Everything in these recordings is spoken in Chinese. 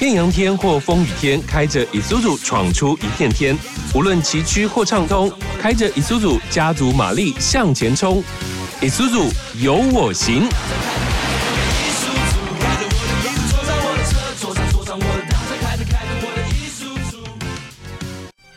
艳阳天或风雨天，开着 Isuzu 闯出一片天。无论崎岖或畅通，开着 Isuzu 家族马力向前冲。Isuzu 有我行。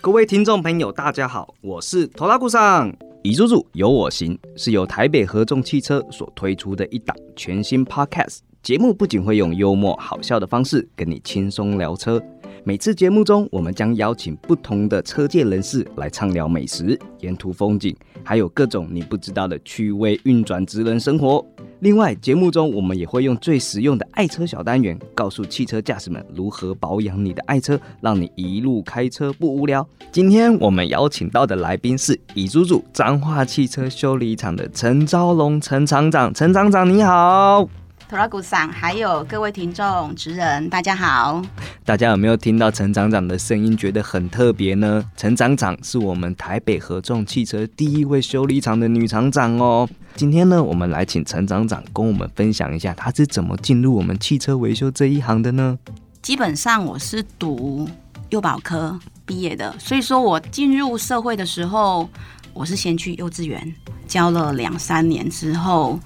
各位听众朋友，大家好，我是头拉顾上。乙叔叔有我行是由台北合众汽车所推出的一档全新 Podcast 节目，不仅会用幽默好笑的方式跟你轻松聊车，每次节目中我们将邀请不同的车界人士来畅聊美食、沿途风景，还有各种你不知道的趣味运转职人生活。另外，节目中我们也会用最实用的爱车小单元，告诉汽车驾驶们如何保养你的爱车，让你一路开车不无聊。今天我们邀请到的来宾是乙猪猪彰化汽车修理厂的陈昭龙陈厂长，陈厂长你好。托拉古桑，还有各位听众、职人，大家好！大家有没有听到陈厂长的声音，觉得很特别呢？陈厂长是我们台北合众汽车第一位修理厂的女厂长哦。今天呢，我们来请陈厂长跟我们分享一下，她是怎么进入我们汽车维修这一行的呢？基本上我是读幼保科毕业的，所以说我进入社会的时候，我是先去幼稚园教了两三年之后。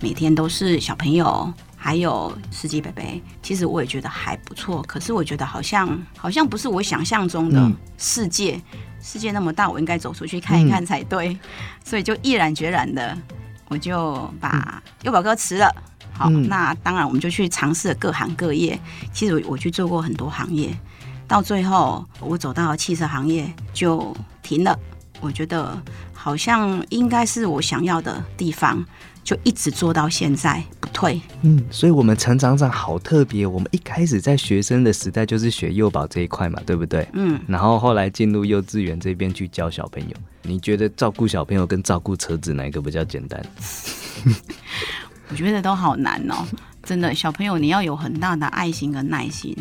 每天都是小朋友，还有司机伯伯，其实我也觉得还不错。可是我觉得好像好像不是我想象中的世界，世界那么大，我应该走出去看一看才对。所以就毅然决然的，我就把幼保哥辞了。好，那当然我们就去尝试各行各业。其实我去做过很多行业，到最后我走到汽车行业就停了。我觉得好像应该是我想要的地方。就一直做到现在不退。嗯，所以我们陈厂长好特别。我们一开始在学生的时代就是学幼保这一块嘛，对不对？嗯。然后后来进入幼稚园这边去教小朋友。你觉得照顾小朋友跟照顾车子哪一个比较简单？我觉得都好难哦，真的。小朋友你要有很大的爱心跟耐心。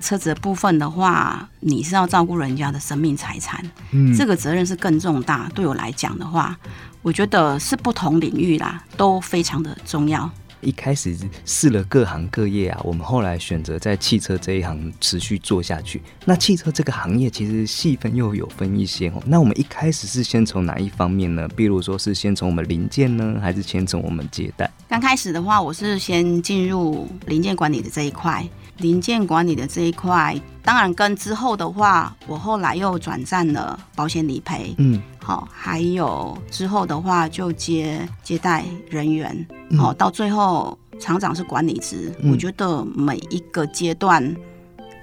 车子的部分的话，你是要照顾人家的生命财产，嗯，这个责任是更重大。对我来讲的话。我觉得是不同领域啦，都非常的重要。一开始试了各行各业啊，我们后来选择在汽车这一行持续做下去。那汽车这个行业其实细分又有分一些哦。那我们一开始是先从哪一方面呢？比如说是先从我们零件呢，还是先从我们接待？刚开始的话，我是先进入零件管理的这一块。零件管理的这一块，当然跟之后的话，我后来又转战了保险理赔，嗯，好，还有之后的话就接接待人员，好，到最后厂长是管理职。我觉得每一个阶段，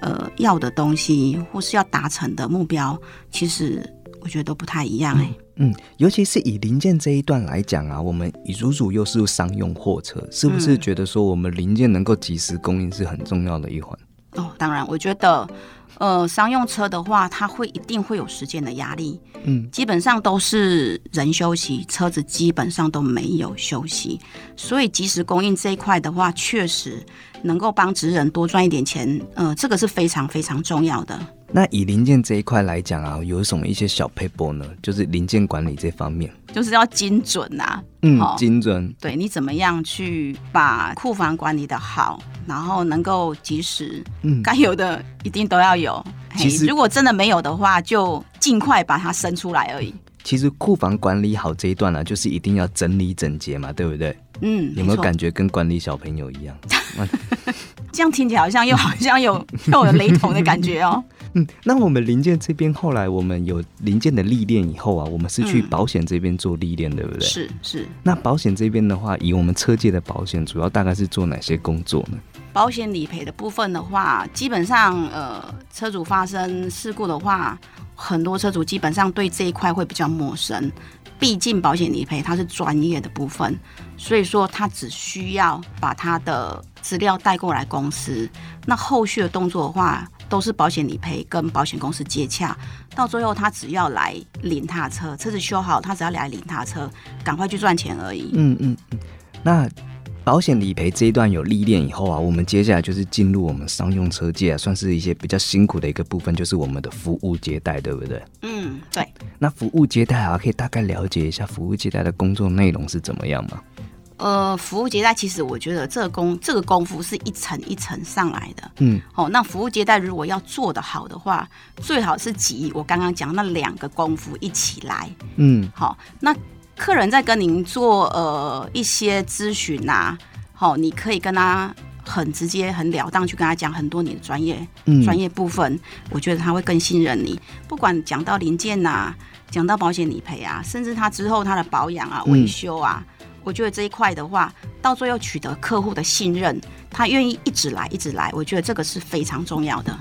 呃，要的东西或是要达成的目标，其实我觉得都不太一样，哎。嗯，尤其是以零件这一段来讲啊，我们以如主又是商用货车，是不是觉得说我们零件能够及时供应是很重要的一环？哦，当然，我觉得，呃，商用车的话，它会一定会有时间的压力，嗯，基本上都是人休息，车子基本上都没有休息，所以及时供应这一块的话，确实能够帮职人多赚一点钱，呃，这个是非常非常重要的。那以零件这一块来讲啊，有什么一些小 paper 呢？就是零件管理这方面，就是要精准呐。嗯，精准。对你怎么样去把库房管理的好，然后能够及时，嗯，该有的一定都要有。其实如果真的没有的话，就尽快把它生出来而已。其实库房管理好这一段呢，就是一定要整理整洁嘛，对不对？嗯，有没有感觉跟管理小朋友一样？这样听起来好像又好像有又有雷同的感觉哦。嗯，那我们零件这边后来我们有零件的历练以后啊，我们是去保险这边做历练，对不对？是是。那保险这边的话，以我们车界的保险，主要大概是做哪些工作呢？保险理赔的部分的话，基本上呃，车主发生事故的话，很多车主基本上对这一块会比较陌生。毕竟保险理赔它是专业的部分，所以说他只需要把他的资料带过来公司，那后续的动作的话。都是保险理赔跟保险公司接洽，到最后他只要来领他车，车子修好，他只要来领他车，赶快去赚钱而已。嗯嗯嗯。那保险理赔这一段有历练以后啊，我们接下来就是进入我们商用车界啊，算是一些比较辛苦的一个部分，就是我们的服务接待，对不对？嗯，对。那服务接待啊，可以大概了解一下服务接待的工作内容是怎么样吗？呃，服务接待其实我觉得这个功这个功夫是一层一层上来的。嗯，哦，那服务接待如果要做得好的话，最好是集我刚刚讲那两个功夫一起来。嗯好，那客人在跟您做呃一些咨询呐，好，你可以跟他很直接、很了当去跟他讲很多你的专业嗯专业部分，我觉得他会更信任你。不管讲到零件呐、讲到保险理赔啊，甚至他之后他的保养啊、嗯维修啊，我觉得这一块的话，到最后取得客户的信任，他愿意一直来一直来，我觉得这个是非常重要的。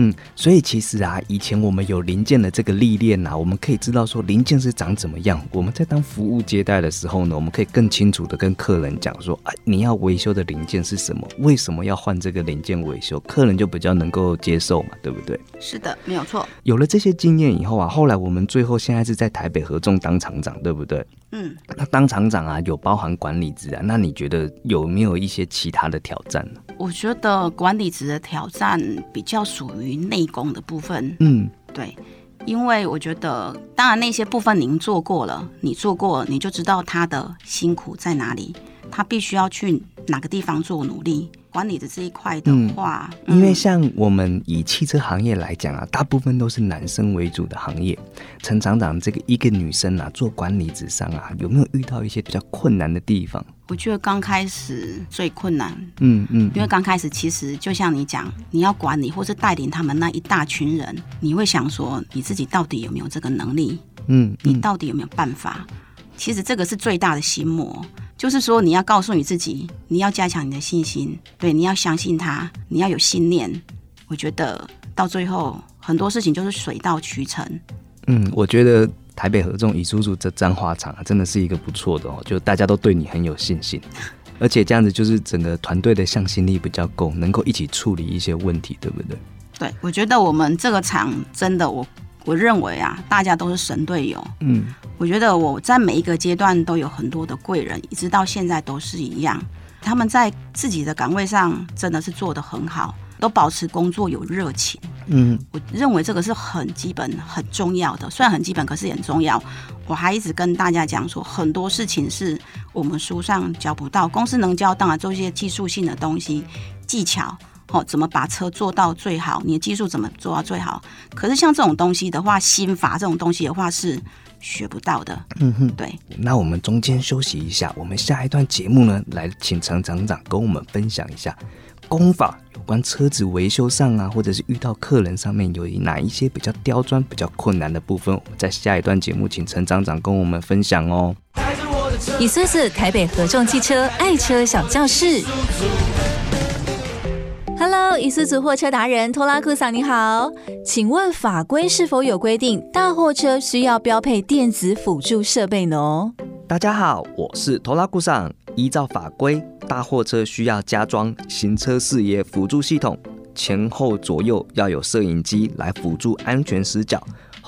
嗯，所以其实啊，以前我们有零件的这个历练啊，我们可以知道说零件是长怎么样。我们在当服务接待的时候呢，我们可以更清楚的跟客人讲说，啊，你要维修的零件是什么，为什么要换这个零件维修，客人就比较能够接受嘛，对不对？是的，没有错。有了这些经验以后啊，后来我们最后现在是在台北合众当厂长，对不对？嗯，那当厂长啊，有包含管理职啊，那你觉得有没有一些其他的挑战呢？我觉得管理职的挑战比较属于内功的部分，嗯对，因为我觉得，当然那些部分您做过了，你做过，你就知道他的辛苦在哪里，他必须要去哪个地方做努力。管理的这一块的话，因为嗯像我们以汽车行业来讲啊，大部分都是男生为主的行业。陈厂长，这个一个女生啊，做管理职上啊，有没有遇到一些比较困难的地方？我觉得刚开始最困难，嗯嗯因为刚开始其实就像你讲，你要管理或是带领他们那一大群人，你会想说你自己到底有没有这个能力？嗯你嗯到底有没有办法？其实这个是最大的心魔，就是说你要告诉你自己，你要加强你的信心，对，你要相信他，你要有信念。我觉得到最后很多事情就是水到渠成。嗯，我觉得台北合众以叔叔这彰化厂啊，真的是一个不错的哦，就大家都对你很有信心，而且这样子就是整个团队的向心力比较够，能够一起处理一些问题，对不对？对我觉得我们这个厂真的，我我认为啊，大家都是神队友。嗯我觉得我在每一个阶段都有很多的贵人，一直到现在都是一样。他们在自己的岗位上真的是做得很好，都保持工作有热情。嗯我认为这个是很基本、很重要的，虽然很基本，可是也很重要。我还一直跟大家讲说，很多事情是我们书上教不到，公司能教，当然做一些技术性的东西、技巧，哦，怎么把车做到最好，你的技术怎么做到最好。可是像这种东西的话，心法这种东西的话是学不到的。嗯哼。对，那我们中间休息一下，我们下一段节目呢，来请陈厂长跟我们分享一下功法，有关车子维修上啊，或者是遇到客人上面有哪一些比较刁钻、比较困难的部分，我们在下一段节目请陈厂长跟我们分享哦。你试试台北合众汽车爱车小教室。Hello，以苏组货车达人托拉库桑你好，请问法规是否有规定大货车需要标配电子辅助设备呢？大家好，我是拖拉酷上。依照法规，大货车需要加装行车视野辅助系统，前后左右要有摄影机来辅助安全死角，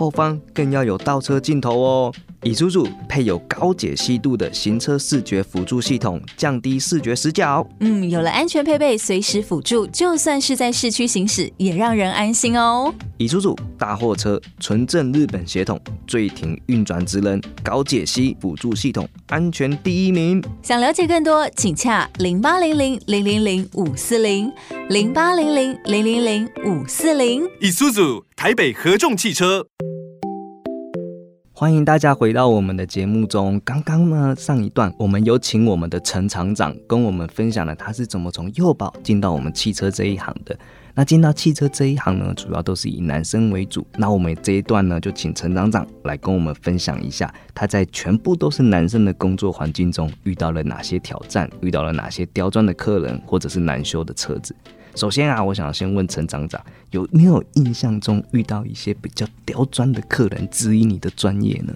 后方更要有倒车镜头哦。以叔叔配有高解析度的行车视觉辅助系统，降低视觉死角。嗯，有了安全配备，随时辅助，就算是在市区行驶，也让人安心哦。以叔叔大货车纯正日本血统，最停运转职能，高解析辅助系统，安全第一名。想了解更多，请洽零八零零零零零五四零零八零零零零零五四零。以苏组台北合众汽车。欢迎大家回到我们的节目中。刚刚呢，上一段我们有请我们的陈厂长跟我们分享了他是怎么从幼保进到我们汽车这一行的。那进到汽车这一行呢，主要都是以男生为主。那我们这一段呢，就请陈厂长来跟我们分享一下，他在全部都是男生的工作环境中遇到了哪些挑战，遇到了哪些刁钻的客人，或者是难修的车子。首先啊，我想先问陈厂长，有没有印象中遇到一些比较刁钻的客人质疑你的专业呢？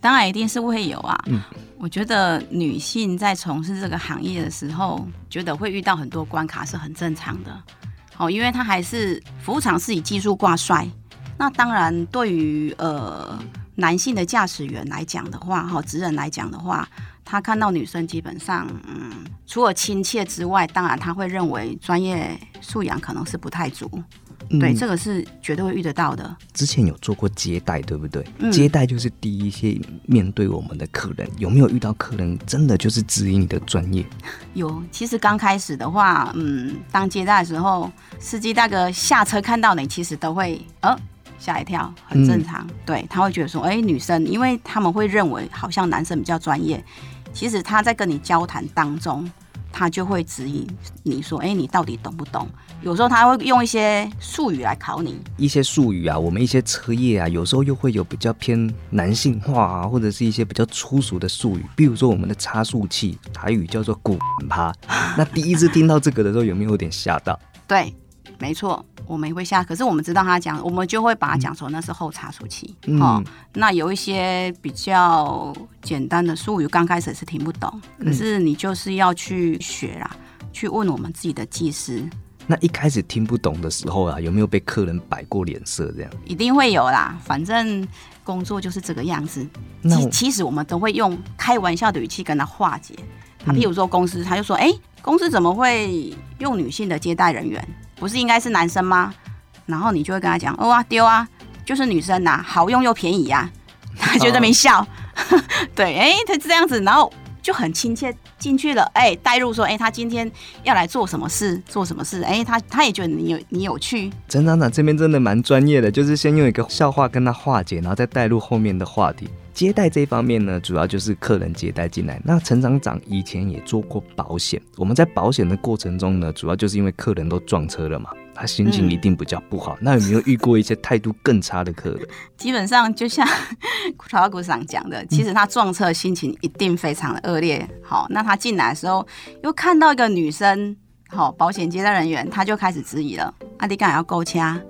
当然一定是会有啊。嗯我觉得女性在从事这个行业的时候，觉得会遇到很多关卡是很正常的。哦，因为它还是服务厂是以技术挂帅。那当然，对于呃男性的驾驶员来讲的话，哈、职人来讲的话，他看到女生基本上，嗯，除了亲切之外，当然他会认为专业素养可能是不太足。对，嗯这个是绝对会遇得到的。之前有做过接待，对不对？嗯接待就是第一些面对我们的客人，有没有遇到客人真的就是质疑你的专业？有，其实刚开始的话，嗯，当接待的时候，司机大哥下车看到你，其实都会呃吓一跳，很正常。对，他会觉得说，哎、女生，因为他们会认为好像男生比较专业，其实他在跟你交谈当中，他就会指引你说，哎、你到底懂不懂？有时候他会用一些术语来考你，一些术语啊，我们一些车业啊，有时候又会有比较偏男性化啊，或者是一些比较粗俗的术语，比如说我们的差速器，台语叫做“滚趴”。那第一次听到这个的时候，有没有有点吓到？对，没错，我们也会下，可是我们知道他讲，我们就会把它讲说那是后差速器。嗯哦，那有一些比较简单的术语，刚开始是听不懂，可是你就是要去学啦，去问我们自己的技师，那一开始听不懂的时候啊，有没有被客人摆过脸色这样？一定会有啦。反正工作就是这个样子。其其实我们都会用开玩笑的语气跟他化解。他嗯譬如说公司，他就说：“哎、公司怎么会用女性的接待人员？不是应该是男生吗？”然后你就会跟他讲：“哦啊，丢啊，就是女生呐、好用又便宜呀、他就在那边笑，对，哎、他这样子，然后就很亲切进去了，哎、带入说，哎、他今天要来做什么事，做什么事，哎、他他也觉得你有你有趣，陈厂长这边真的蛮专业的，就是先用一个笑话跟他化解，然后再带入后面的话题。接待这一方面呢，主要就是客人接待进来。那陈厂长以前也做过保险，我们在保险的过程中呢，主要就是因为客人都撞车了嘛，他心情嗯一定比较不好。那有没有遇过一些态度更差的客人？基本上就像 曹老股长讲的，其实他撞车的心情一定非常的恶劣。好，那他进来的时候又看到一个女生，好，保险接待人员，他就开始质疑了：啊，你干嘛要勾掐？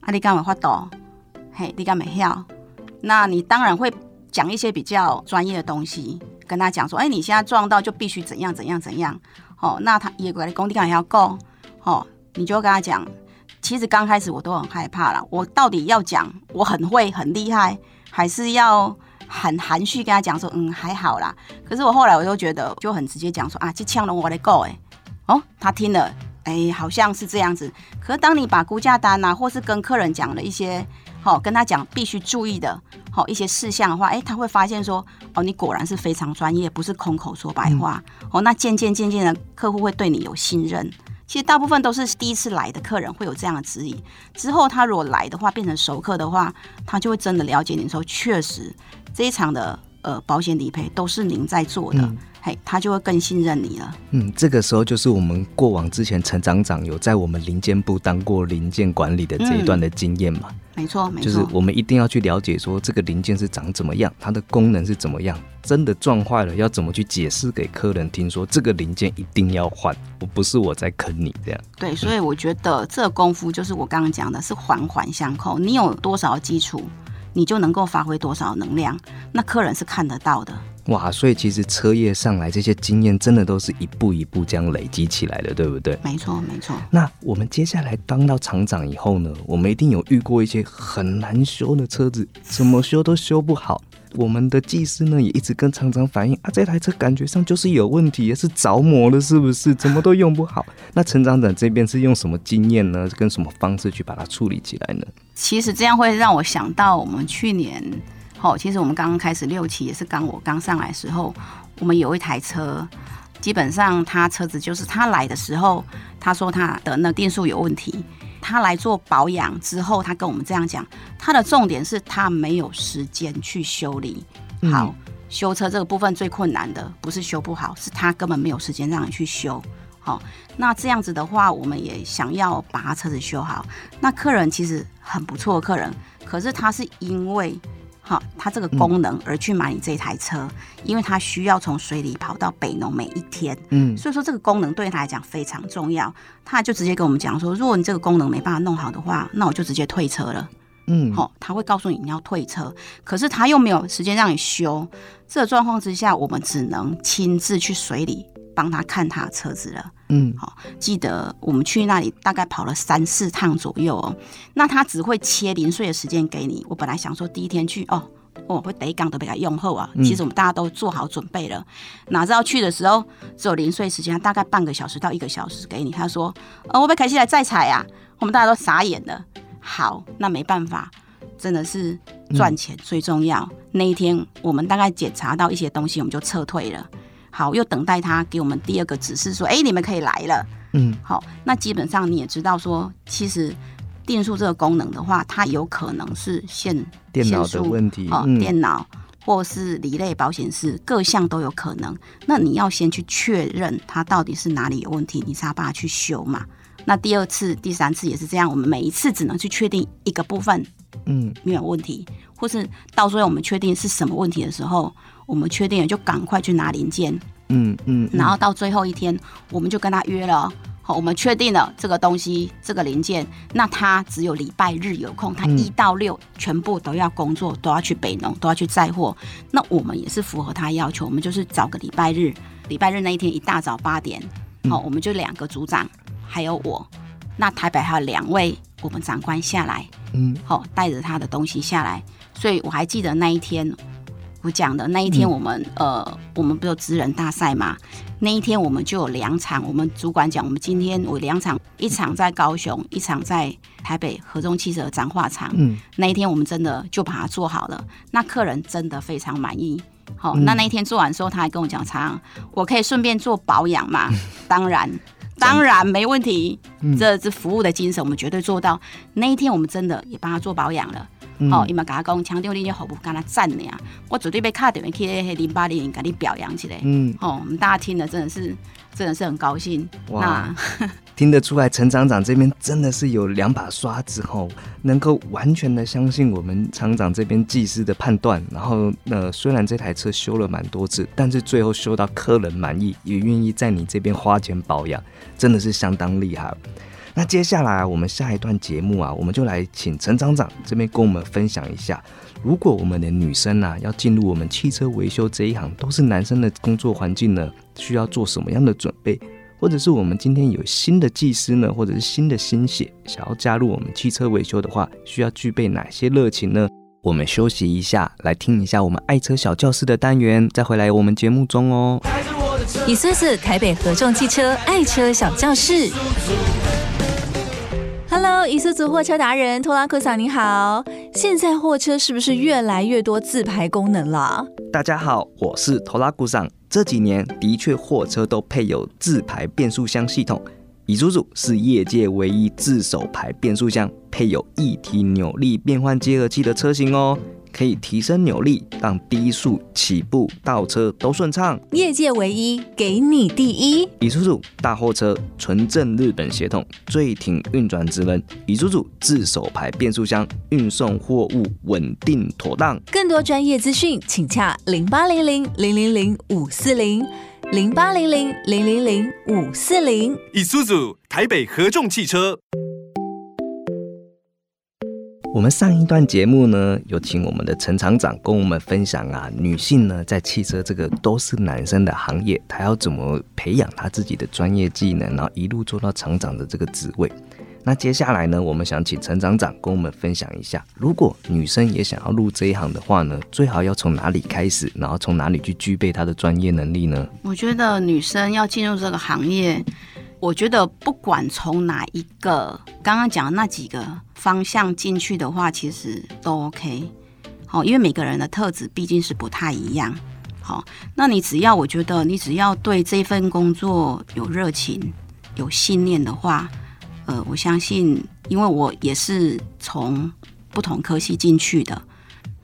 啊，你干嘛发抖？嘿，你干嘛跳？那你当然会讲一些比较专业的东西，跟他讲说：哎、你现在撞到就必须怎样怎样怎样。哦，那他也过来工地干嘛要够？哦，你就跟他讲。其实刚开始我都很害怕啦，我到底要讲我很会很厉害，还是要很含蓄跟他讲说，嗯，还好啦。可是我后来我就觉得就很直接讲说啊，这枪了我来够哎，哦，他听了，哎，好像是这样子。可是当你把估价单啊，或是跟客人讲了一些，好、跟他讲必须注意的，好、一些事项的话，哎，他会发现说，哦，你果然是非常专业，不是空口说白话。哦，那渐渐渐渐的，客户会对你有信任。其实大部分都是第一次来的客人会有这样的指引，之后他如果来的话，变成熟客的话，他就会真的了解你说，确实这一场的呃保险理赔都是您在做的，嘿，他就会更信任你了。嗯，这个时候就是我们过往之前陈长长有在我们零件部当过零件管理的这一段的经验嘛。没错，没错就是，我们一定要去了解说这个零件是长怎么样，它的功能是怎么样，真的撞坏了要怎么去解释给客人听，说这个零件一定要换，我不是我在坑你这样。对，所以我觉得这个功夫就是我刚刚讲的，是环环相扣。你有多少基础，你就能够发挥多少能量，那客人是看得到的。哇，所以其实车业上来这些经验真的都是一步一步这样累积起来的，对不对？没错，没错。那我们接下来当到厂长以后呢，我们一定有遇过一些很难修的车子，怎么修都修不好。我们的技师呢也一直跟厂长反映啊，这台车感觉上就是有问题，是着魔了，是不是？怎么都用不好。那陈厂长这边是用什么经验呢？跟什么方式去把它处理起来呢？其实这样会让我想到我们去年，哦，其实我们刚刚开始六期也是刚我刚上来的时候，我们有一台车，基本上他车子就是他来的时候，他说他的那电速有问题，他来做保养之后，他跟我们这样讲，他的重点是他没有时间去修理。好，修车这个部分最困难的不是修不好，是他根本没有时间让你去修。好，那这样子的话，我们也想要把他车子修好。那客人其实很不错的客人，可是他是因为好它这个功能而去买你这台车，因为它需要从水里跑到北农每一天，嗯，所以说这个功能对他来讲非常重要。他就直接跟我们讲说，如果你这个功能没办法弄好的话，那我就直接退车了。嗯，好、他会告诉你你要退车，可是他又没有时间让你修。这个状况之下，我们只能亲自去水里帮他看他的车子了。嗯，好记得我们去那里大概跑了三四趟左右哦。那他只会切零碎的时间给你。我本来想说第一天去哦，我会第一缸都被他用后啊。其实我们大家都做好准备了，哪知道去的时候只有零碎时间，大概半个小时到一个小时给你。他说：“呃，我被凯西来再踩啊。”我们大家都傻眼了。好，那没办法，真的是赚钱最重要。那一天我们大概检查到一些东西，我们就撤退了。好，又等待他给我们第二个指示，说：“哎，你们可以来了。”嗯，好，那基本上你也知道说，其实定数这个功能的话，它有可能是线电脑的问题，哦，嗯电脑或是离类保险丝，各项都有可能。那你要先去确认它到底是哪里有问题，你才把它去修嘛。那第二次、第三次也是这样，我们每一次只能去确定一个部分嗯没有问题，或是到最后我们确定是什么问题的时候，我们确定了就赶快去拿零件，嗯嗯，然后到最后一天，我们就跟他约了。好，我们确定了这个东西，这个零件，那他只有礼拜日有空，他嗯一到六全部都要工作，都要去北农，都要去载货。那我们也是符合他要求，我们就是找个礼拜日，礼拜日那一天一大早八点，好，我们就两个组长，还有我，那台北还有两位我们长官下来，嗯好，带着他的东西下来。所以我还记得那一天，我讲的那一天，我们、呃，我们不是有职人大赛嘛？那一天我们就有两场，我们主管讲，我们今天我两场，一场在高雄，一场在台北合中汽车的彰化厂。嗯那一天我们真的就把它做好了，那客人真的非常满意。好、嗯那那一天做完之后，他还跟我讲，常常我可以顺便做保养嘛？当然，当然没问题。嗯这是服务的精神，我们绝对做到。那一天我们真的也帮他做保养了。嗯哦，伊嘛甲我讲，强调你这服务，跟他赞的呀，我绝对被卡电话去迄零八零零给你表扬起来。嗯，哦，我们大家听了真的是真的是很高兴。哇 听得出来，陈厂长这边真的是有两把刷子哦，能够完全的相信我们厂长这边技师的判断。然后，呃，虽然这台车修了蛮多次，但是最后修到客人满意，也愿意在你这边花钱保养，真的是相当厉害。那接下来啊，我们下一段节目啊，我们就来请陈厂长这边跟我们分享一下，如果我们的女生啊要进入我们汽车维修这一行，都是男生的工作环境呢，需要做什么样的准备？或者是我们今天有新的技师呢，或者是新的心血想要加入我们汽车维修的话，需要具备哪些热情呢？我们休息一下，来听一下我们爱车小教室的单元，再回来我们节目中哦。以苏子台北合众汽车爱车小教室。Hello，以苏族货车达人托拉库桑你好。现在货车是不是越来越多自排功能了？大家好，我是托拉古上。这几年的确货车都配有自排变速箱系统，乙叔叔是业界唯一自手排变速箱配有一体扭力变换结合器的车型哦，可以提升扭力，让低速起步、倒车都顺畅。业界唯一，给你第一。乙叔叔大货车纯正日本血统，最挺运转职能。乙叔叔自手排变速箱，运送货物稳定妥当。更多专业资讯，请洽零八零零零零零五四零零八零零零零零五四零。Isuzu 台北合众汽车。我们上一段节目呢，有请我们的陈厂长跟我们分享啊，女性呢在汽车这个都是男生的行业，她要怎么培养她自己的专业技能，然后一路做到厂长的这个职位。那接下来呢，我们想请陈厂长跟我们分享一下，如果女生也想要入这一行的话呢，最好要从哪里开始，然后从哪里去具备她的专业能力呢？我觉得女生要进入这个行业，我觉得不管从哪一个刚刚讲的那几个方向进去的话，其实都 OK。好，因为每个人的特质毕竟是不太一样。好，那你只要我觉得你只要对这份工作有热情、有信念的话，呃，我相信，因为我也是从不同科系进去的，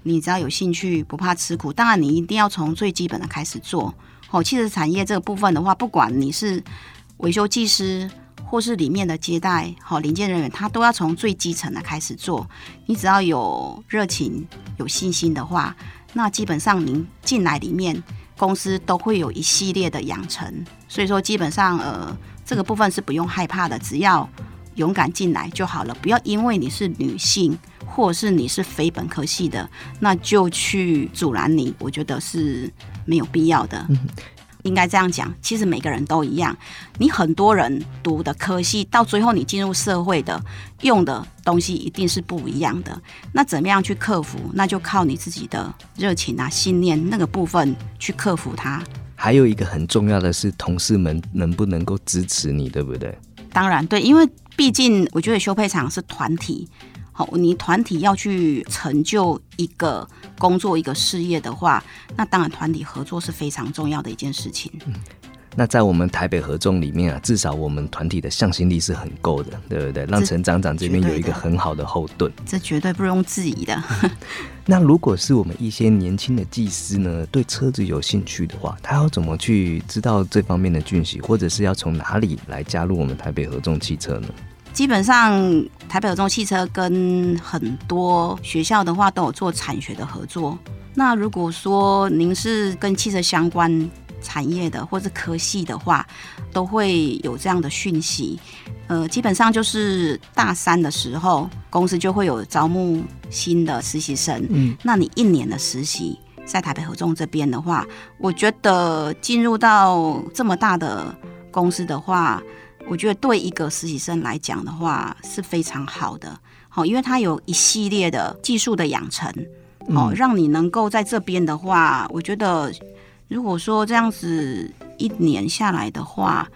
你只要有兴趣，不怕吃苦，当然你一定要从最基本的开始做。哦，汽车产业这个部分的话，不管你是维修技师，或是里面的接待、好零件人员，他都要从最基层的开始做。你只要有热情、有信心的话，那基本上您进来里面，公司都会有一系列的养成。所以说，基本上呃，这个部分是不用害怕的，只要勇敢进来就好了。不要因为你是女性，或是你是非本科系的，那就去阻拦你，我觉得是没有必要的。应该这样讲，其实每个人都一样。你很多人读的科系，到最后你进入社会的用的东西一定是不一样的。那怎么样去克服？那就靠你自己的热情啊、信念那个部分去克服它。还有一个很重要的是，同事们能不能够支持你，对不对？当然对，因为毕竟我觉得修配厂是团体，好，你团体要去成就一个工作、一个事业的话，那当然团体合作是非常重要的一件事情。那在我们台北合众里面啊，至少我们团体的向心力是很够的，对不对？让陈长长这边有一个很好的后盾，这绝对不容置疑的。那如果是我们一些年轻的技师呢，对车子有兴趣的话，他要怎么去知道这方面的讯息，或者是要从哪里来加入我们台北合众汽车呢？基本上，台北合众汽车跟很多学校的话都有做产学的合作。那如果说您是跟汽车相关，产业的或者科系的话，都会有这样的讯息。呃，基本上就是大三的时候，公司就会有招募新的实习生。嗯，那你一年的实习在台北合众这边的话，我觉得进入到这么大的公司的话，我觉得对一个实习生来讲的话是非常好的。好，因为它有一系列的技术的养成，哦，让你能够在这边的话，我觉得。如果说这样子一年下来的话，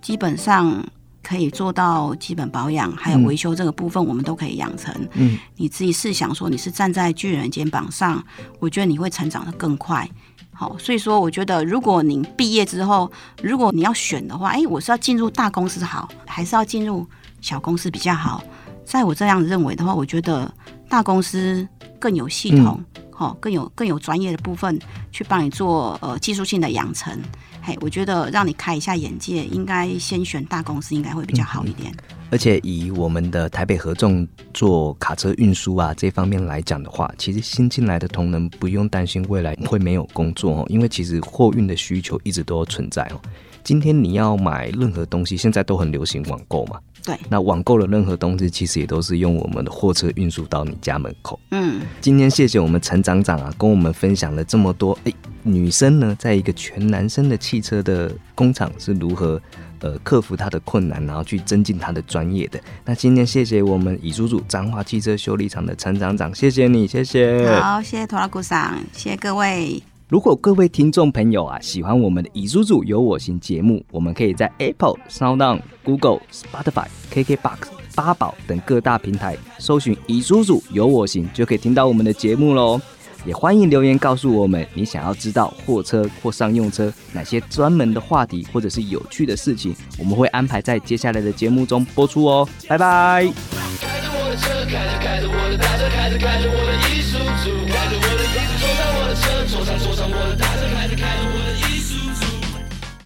基本上可以做到基本保养，还有维修这个部分，我们都可以养成。嗯，你自己试想说，你是站在巨人肩膀上，我觉得你会成长的更快。好，所以说我觉得，如果您毕业之后，如果你要选的话，哎，我是要进入大公司好，还是要进入小公司比较好？在我这样认为的话，我觉得大公司更有系统。哦，更有更有专业的部分去帮你做呃技术性的养成，嘿，我觉得让你开一下眼界，应该先选大公司，应该会比较好一点。而且以我们的台北合众做卡车运输啊这方面来讲的话，其实新进来的同仁不用担心未来会没有工作哦，因为其实货运的需求一直都存在哦。今天你要买任何东西，现在都很流行网购嘛。对，那网购的任何东西，其实也都是用我们的货车运输到你家门口。嗯，今天谢谢我们陈长长啊，跟我们分享了这么多。哎，女生呢，在一个全男生的汽车的工厂是如何呃克服她的困难，然后去增进她的专业的。那今天谢谢我们乙叔叔彰化汽车修理厂的陈长长，谢谢你，谢谢。好，谢谢托拉鼓掌，谢谢各位。如果各位听众朋友啊喜欢我们的《乙叔叔有我行》节目，我们可以在 Apple、SoundOn、Google、Spotify、KKBox、八宝等各大平台搜寻“乙叔叔有我行”，就可以听到我们的节目喽。也欢迎留言告诉我们你想要知道货车或商用车哪些专门的话题或者是有趣的事情，我们会安排在接下来的节目中播出哦。拜拜。开着我的车，开着开着我的大车，开着开着我。